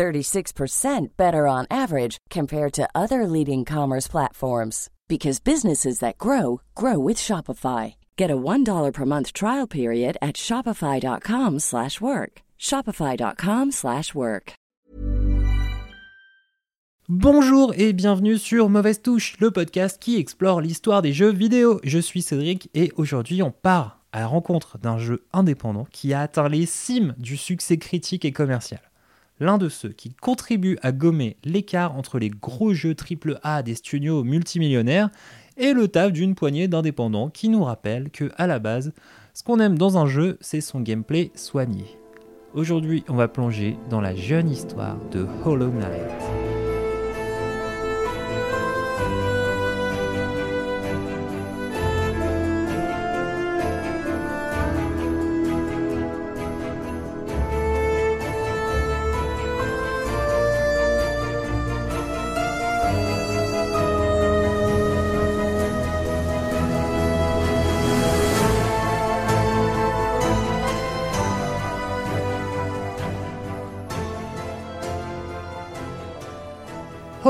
36% better on average compared to other leading commerce platforms because businesses that grow grow with Shopify. Get a $1 per month trial period at shopify.com/work. shopify.com/work. Bonjour et bienvenue sur Mauvaise Touche, le podcast qui explore l'histoire des jeux vidéo. Je suis Cédric et aujourd'hui on part à la rencontre d'un jeu indépendant qui a atteint les cimes du succès critique et commercial l'un de ceux qui contribuent à gommer l'écart entre les gros jeux AAA des studios multimillionnaires et le taf d'une poignée d'indépendants qui nous rappelle que, à la base, ce qu'on aime dans un jeu, c'est son gameplay soigné. Aujourd'hui, on va plonger dans la jeune histoire de Hollow Knight.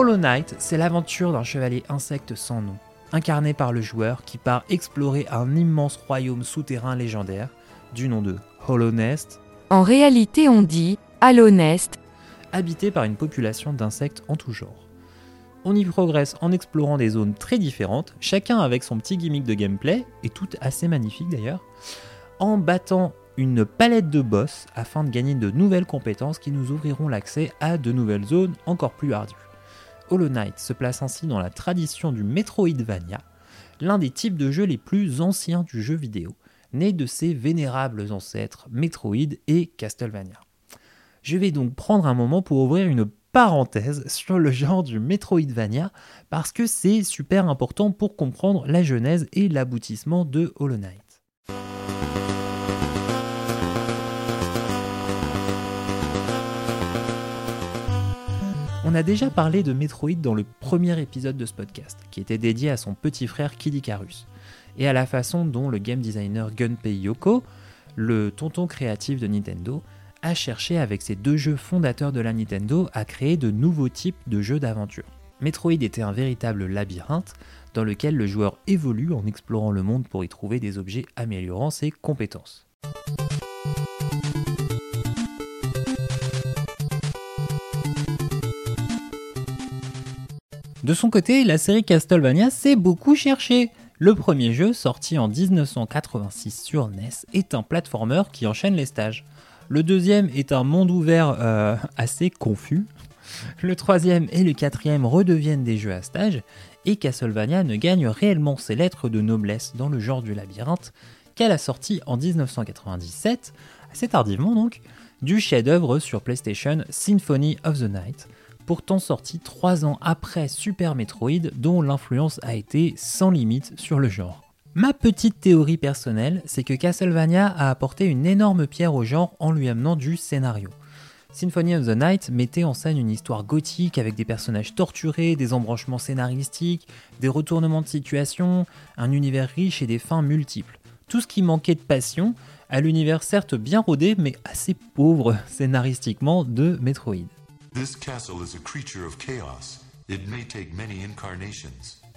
Hollow Knight, c'est l'aventure d'un chevalier insecte sans nom, incarné par le joueur qui part explorer un immense royaume souterrain légendaire, du nom de Hollow Nest. En réalité, on dit Hollow Nest, habité par une population d'insectes en tout genre. On y progresse en explorant des zones très différentes, chacun avec son petit gimmick de gameplay, et toutes assez magnifiques d'ailleurs, en battant une palette de boss afin de gagner de nouvelles compétences qui nous ouvriront l'accès à de nouvelles zones encore plus ardues. Hollow Knight se place ainsi dans la tradition du Metroidvania, l'un des types de jeux les plus anciens du jeu vidéo, né de ses vénérables ancêtres Metroid et Castlevania. Je vais donc prendre un moment pour ouvrir une parenthèse sur le genre du Metroidvania parce que c'est super important pour comprendre la genèse et l'aboutissement de Hollow Knight. On a déjà parlé de Metroid dans le premier épisode de ce podcast, qui était dédié à son petit frère Kid Icarus, et à la façon dont le game designer Gunpei Yoko, le tonton créatif de Nintendo, a cherché avec ses deux jeux fondateurs de la Nintendo à créer de nouveaux types de jeux d'aventure. Metroid était un véritable labyrinthe dans lequel le joueur évolue en explorant le monde pour y trouver des objets améliorant ses compétences. De son côté, la série Castlevania s'est beaucoup cherchée. Le premier jeu, sorti en 1986 sur NES, est un platformer qui enchaîne les stages. Le deuxième est un monde ouvert euh, assez confus. Le troisième et le quatrième redeviennent des jeux à stage, et Castlevania ne gagne réellement ses lettres de noblesse dans le genre du labyrinthe qu'à la sortie en 1997, assez tardivement donc, du chef-d'œuvre sur PlayStation Symphony of the Night, pourtant sorti 3 ans après Super Metroid, dont l'influence a été sans limite sur le genre. Ma petite théorie personnelle, c'est que Castlevania a apporté une énorme pierre au genre en lui amenant du scénario. Symphony of the Night mettait en scène une histoire gothique avec des personnages torturés, des embranchements scénaristiques, des retournements de situation, un univers riche et des fins multiples. Tout ce qui manquait de passion à l'univers certes bien rodé mais assez pauvre scénaristiquement de Metroid.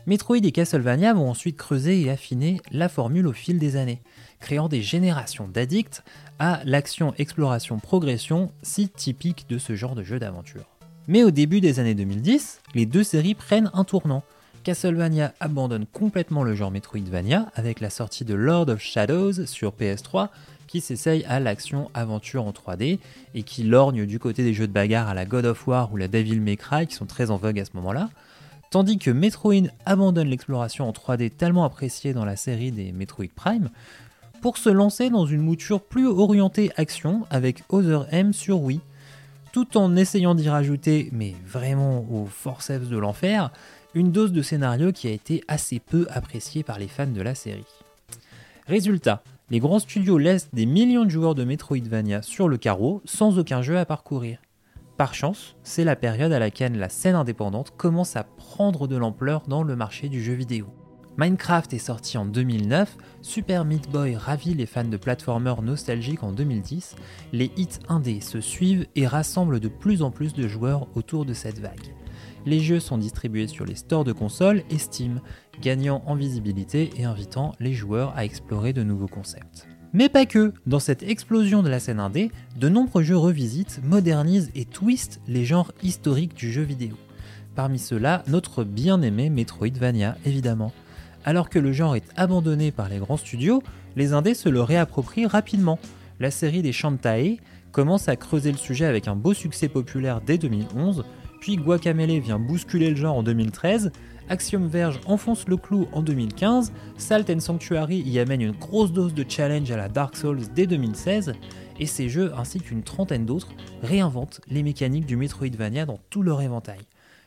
Metroid et Castlevania vont ensuite creuser et affiner la formule au fil des années, créant des générations d'addicts à l'action exploration-progression si typique de ce genre de jeu d'aventure. Mais au début des années 2010, les deux séries prennent un tournant. Castlevania abandonne complètement le genre Metroidvania avec la sortie de Lord of Shadows sur PS3 qui s'essaye à l'action-aventure en 3D et qui lorgne du côté des jeux de bagarre à la God of War ou la Devil May Cry qui sont très en vogue à ce moment-là. Tandis que Metroid abandonne l'exploration en 3D tellement appréciée dans la série des Metroid Prime pour se lancer dans une mouture plus orientée action avec Other M sur Wii. tout en essayant d'y rajouter, mais vraiment au forceps de l'enfer, une dose de scénario qui a été assez peu appréciée par les fans de la série. Résultat, les grands studios laissent des millions de joueurs de Metroidvania sur le carreau sans aucun jeu à parcourir. Par chance, c'est la période à laquelle la scène indépendante commence à prendre de l'ampleur dans le marché du jeu vidéo. Minecraft est sorti en 2009, Super Meat Boy ravit les fans de platformers nostalgiques en 2010, les hits indés se suivent et rassemblent de plus en plus de joueurs autour de cette vague. Les jeux sont distribués sur les stores de consoles et Steam, gagnant en visibilité et invitant les joueurs à explorer de nouveaux concepts. Mais pas que, dans cette explosion de la scène indé, de nombreux jeux revisitent, modernisent et twistent les genres historiques du jeu vidéo. Parmi ceux-là, notre bien-aimé Metroidvania, évidemment. Alors que le genre est abandonné par les grands studios, les indés se le réapproprient rapidement. La série des Shantae commence à creuser le sujet avec un beau succès populaire dès 2011, puis Guacamele vient bousculer le genre en 2013, Axiom Verge enfonce le clou en 2015, Salt and Sanctuary y amène une grosse dose de challenge à la Dark Souls dès 2016, et ces jeux ainsi qu'une trentaine d'autres réinventent les mécaniques du Metroidvania dans tout leur éventail.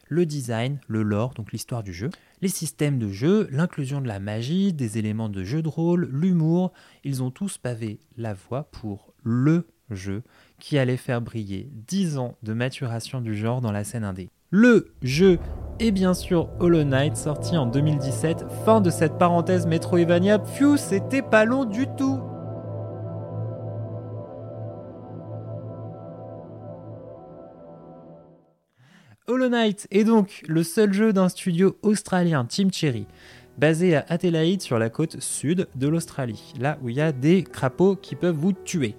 Le design, le lore, donc l'histoire du jeu, les systèmes de jeu, l'inclusion de la magie, des éléments de jeu de rôle, l'humour, ils ont tous pavé la voie pour le jeu qui allait faire briller 10 ans de maturation du genre dans la scène indé. Le jeu est bien sûr Hollow Knight, sorti en 2017. Fin de cette parenthèse Metroidvania. Pfiou, c'était pas long du tout Hollow Knight est donc le seul jeu d'un studio australien, Team Cherry, basé à Adelaide sur la côte sud de l'Australie, là où il y a des crapauds qui peuvent vous tuer.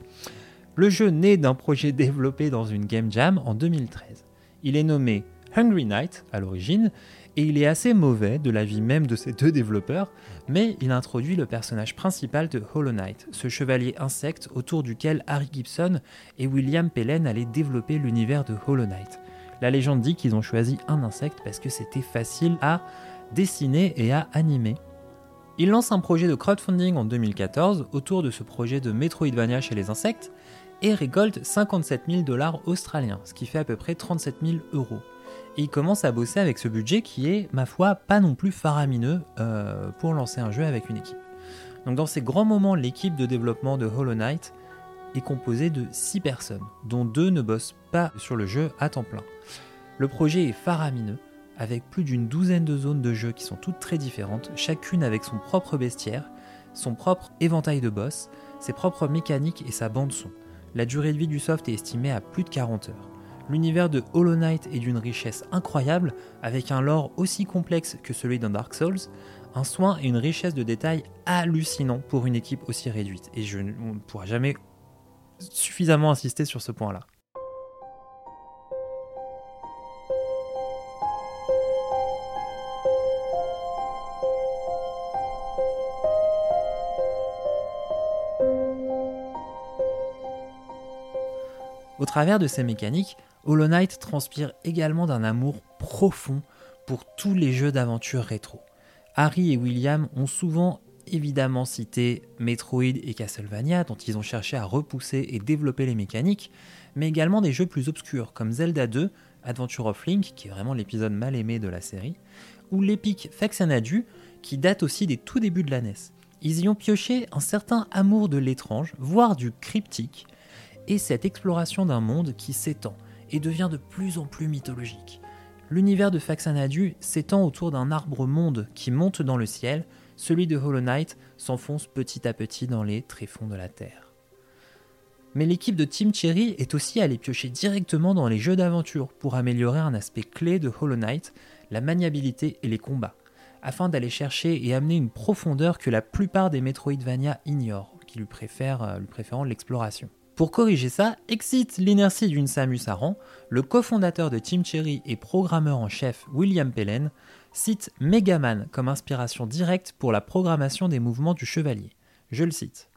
Le jeu naît d'un projet développé dans une game jam en 2013. Il est nommé Hungry Knight à l'origine, et il est assez mauvais de l'avis même de ces deux développeurs, mais il introduit le personnage principal de Hollow Knight, ce chevalier insecte autour duquel Harry Gibson et William Pellen allaient développer l'univers de Hollow Knight. La légende dit qu'ils ont choisi un insecte parce que c'était facile à dessiner et à animer. Ils lancent un projet de crowdfunding en 2014 autour de ce projet de Metroidvania chez les insectes et récoltent 57 000 dollars australiens, ce qui fait à peu près 37 000 euros. Et ils commencent à bosser avec ce budget qui est, ma foi, pas non plus faramineux euh, pour lancer un jeu avec une équipe. Donc dans ces grands moments, l'équipe de développement de Hollow Knight est composée de 6 personnes, dont 2 ne bossent pas sur le jeu à temps plein. Le projet est faramineux, avec plus d'une douzaine de zones de jeu qui sont toutes très différentes, chacune avec son propre bestiaire, son propre éventail de boss, ses propres mécaniques et sa bande son. La durée de vie du soft est estimée à plus de 40 heures. L'univers de Hollow Knight est d'une richesse incroyable, avec un lore aussi complexe que celui d'un Dark Souls, un soin et une richesse de détails hallucinants pour une équipe aussi réduite. Et je ne pourrai jamais suffisamment insister sur ce point-là. Travers de ces mécaniques, Hollow Knight transpire également d'un amour profond pour tous les jeux d'aventure rétro. Harry et William ont souvent évidemment cité Metroid et Castlevania, dont ils ont cherché à repousser et développer les mécaniques, mais également des jeux plus obscurs comme Zelda 2, Adventure of Link, qui est vraiment l'épisode mal aimé de la série, ou l'épique Faxanadu, qui date aussi des tout débuts de la NES. Ils y ont pioché un certain amour de l'étrange, voire du cryptique, et cette exploration d'un monde qui s'étend et devient de plus en plus mythologique. L'univers de Faxanadu s'étend autour d'un arbre-monde qui monte dans le ciel, celui de Hollow Knight s'enfonce petit à petit dans les tréfonds de la Terre. Mais l'équipe de Team Cherry est aussi allée piocher directement dans les jeux d'aventure pour améliorer un aspect clé de Hollow Knight, la maniabilité et les combats, afin d'aller chercher et amener une profondeur que la plupart des Metroidvania ignorent, qui lui préfèrent, euh, l'exploration. Pour corriger ça, excite l'inertie d'une Samus Aran, le cofondateur de Team Cherry et programmeur en chef William Pellen cite Megaman comme inspiration directe pour la programmation des mouvements du chevalier. Je le cite.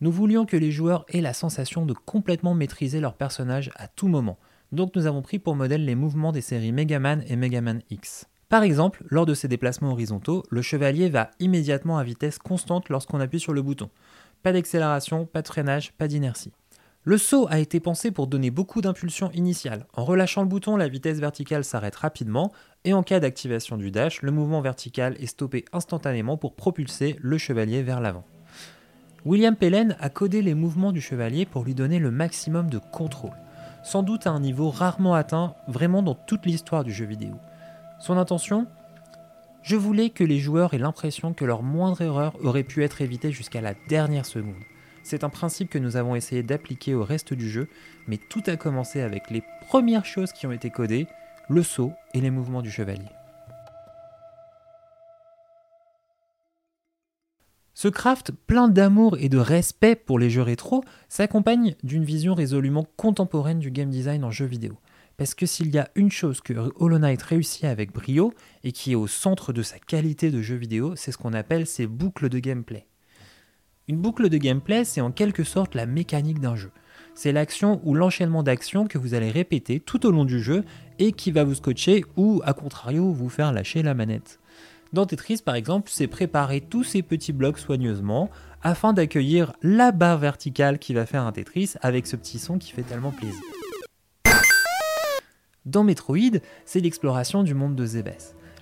Nous voulions que les joueurs aient la sensation de complètement maîtriser leur personnage à tout moment, donc nous avons pris pour modèle les mouvements des séries Megaman et Megaman X. Par exemple, lors de ces déplacements horizontaux, le chevalier va immédiatement à vitesse constante lorsqu'on appuie sur le bouton. Pas d'accélération, pas de freinage, pas d'inertie. Le saut a été pensé pour donner beaucoup d'impulsion initiale. En relâchant le bouton, la vitesse verticale s'arrête rapidement et en cas d'activation du dash, le mouvement vertical est stoppé instantanément pour propulser le chevalier vers l'avant. William Pellen a codé les mouvements du chevalier pour lui donner le maximum de contrôle, sans doute à un niveau rarement atteint vraiment dans toute l'histoire du jeu vidéo. Son intention? Je voulais que les joueurs aient l'impression que leur moindre erreur aurait pu être évitée jusqu'à la dernière seconde. C'est un principe que nous avons essayé d'appliquer au reste du jeu, mais tout a commencé avec les premières choses qui ont été codées, le saut et les mouvements du chevalier. Ce craft plein d'amour et de respect pour les jeux rétro s'accompagne d'une vision résolument contemporaine du game design en jeu vidéo. Parce que s'il y a une chose que Hollow Knight réussit avec brio et qui est au centre de sa qualité de jeu vidéo, c'est ce qu'on appelle ses boucles de gameplay. Une boucle de gameplay, c'est en quelque sorte la mécanique d'un jeu. C'est l'action ou l'enchaînement d'actions que vous allez répéter tout au long du jeu et qui va vous scotcher ou, à contrario, vous faire lâcher la manette. Dans Tetris, par exemple, c'est préparer tous ces petits blocs soigneusement afin d'accueillir la barre verticale qui va faire un Tetris avec ce petit son qui fait tellement plaisir. Dans Metroid, c'est l'exploration du monde de Zebes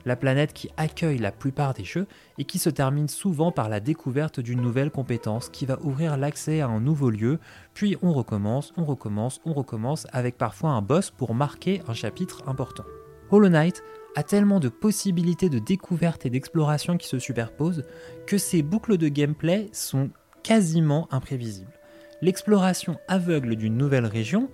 la planète qui accueille la plupart des jeux et qui se termine souvent par la découverte d'une nouvelle compétence qui va ouvrir l'accès à un nouveau lieu, puis on recommence, on recommence, on recommence avec parfois un boss pour marquer un chapitre important. Hollow Knight a tellement de possibilités de découverte et d'exploration qui se superposent que ces boucles de gameplay sont quasiment imprévisibles. L'exploration aveugle d'une nouvelle région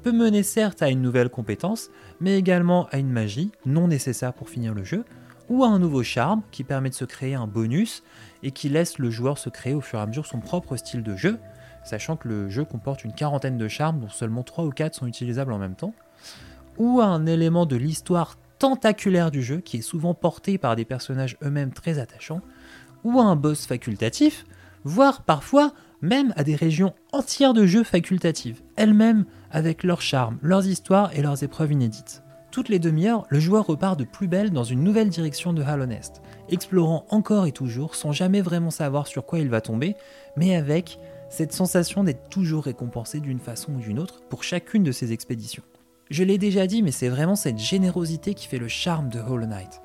peut mener certes à une nouvelle compétence, mais également à une magie non nécessaire pour finir le jeu, ou à un nouveau charme qui permet de se créer un bonus et qui laisse le joueur se créer au fur et à mesure son propre style de jeu, sachant que le jeu comporte une quarantaine de charmes dont seulement 3 ou 4 sont utilisables en même temps, ou à un élément de l'histoire tentaculaire du jeu qui est souvent porté par des personnages eux-mêmes très attachants, ou à un boss facultatif, voire parfois même à des régions entières de jeux facultatives, elles-mêmes avec leurs charmes, leurs histoires et leurs épreuves inédites. Toutes les demi-heures, le joueur repart de plus belle dans une nouvelle direction de Halonest, explorant encore et toujours sans jamais vraiment savoir sur quoi il va tomber, mais avec cette sensation d'être toujours récompensé d'une façon ou d'une autre pour chacune de ses expéditions. Je l'ai déjà dit, mais c'est vraiment cette générosité qui fait le charme de Hollow Knight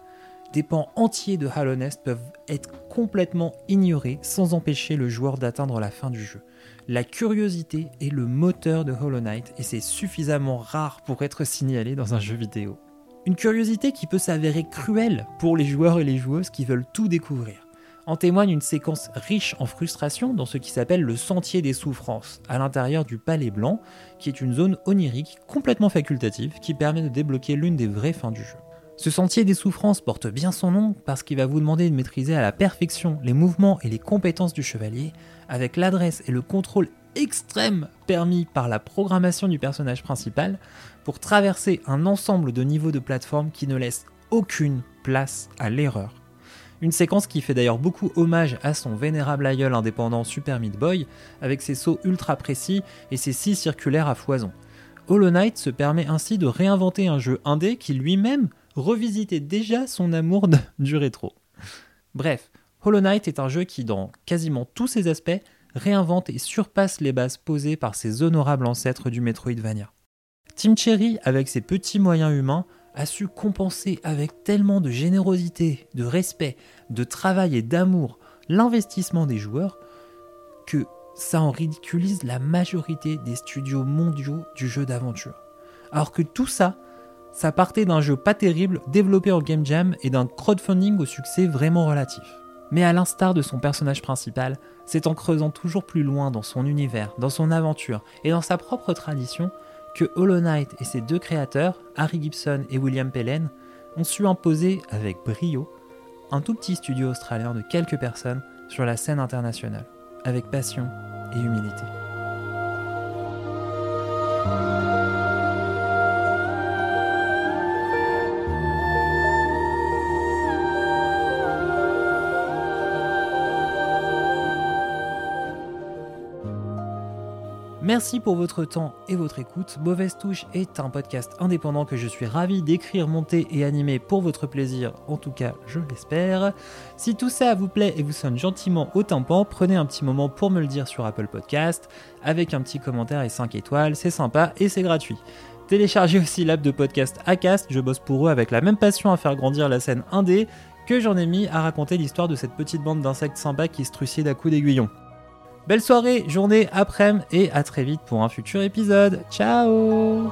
des pans entiers de Halonest peuvent être complètement ignorés sans empêcher le joueur d'atteindre la fin du jeu. La curiosité est le moteur de Hollow Knight et c'est suffisamment rare pour être signalé dans un jeu vidéo. Une curiosité qui peut s'avérer cruelle pour les joueurs et les joueuses qui veulent tout découvrir. En témoigne une séquence riche en frustration dans ce qui s'appelle le Sentier des Souffrances, à l'intérieur du Palais Blanc, qui est une zone onirique complètement facultative qui permet de débloquer l'une des vraies fins du jeu. Ce sentier des souffrances porte bien son nom parce qu'il va vous demander de maîtriser à la perfection les mouvements et les compétences du chevalier, avec l'adresse et le contrôle extrême permis par la programmation du personnage principal, pour traverser un ensemble de niveaux de plateforme qui ne laisse aucune place à l'erreur. Une séquence qui fait d'ailleurs beaucoup hommage à son vénérable aïeul indépendant Super Meat Boy, avec ses sauts ultra précis et ses scies circulaires à foison. Hollow Knight se permet ainsi de réinventer un jeu indé qui lui-même revisiter déjà son amour du rétro. Bref, Hollow Knight est un jeu qui, dans quasiment tous ses aspects, réinvente et surpasse les bases posées par ses honorables ancêtres du Metroidvania. Team Cherry, avec ses petits moyens humains, a su compenser avec tellement de générosité, de respect, de travail et d'amour l'investissement des joueurs que ça en ridiculise la majorité des studios mondiaux du jeu d'aventure. Alors que tout ça, ça partait d'un jeu pas terrible développé en Game Jam et d'un crowdfunding au succès vraiment relatif. Mais à l'instar de son personnage principal, c'est en creusant toujours plus loin dans son univers, dans son aventure et dans sa propre tradition que Hollow Knight et ses deux créateurs, Harry Gibson et William Pellen, ont su imposer avec brio un tout petit studio australien de quelques personnes sur la scène internationale, avec passion et humilité. Merci pour votre temps et votre écoute. Mauvaise Touche est un podcast indépendant que je suis ravi d'écrire, monter et animer pour votre plaisir, en tout cas je l'espère. Si tout ça vous plaît et vous sonne gentiment au tympan, prenez un petit moment pour me le dire sur Apple Podcast, avec un petit commentaire et 5 étoiles, c'est sympa et c'est gratuit. Téléchargez aussi l'app de podcast Acast, je bosse pour eux avec la même passion à faire grandir la scène indé que j'en ai mis à raconter l'histoire de cette petite bande d'insectes sympas qui se trucident à coups d'aiguillon. Belle soirée, journée, après-midi et à très vite pour un futur épisode. Ciao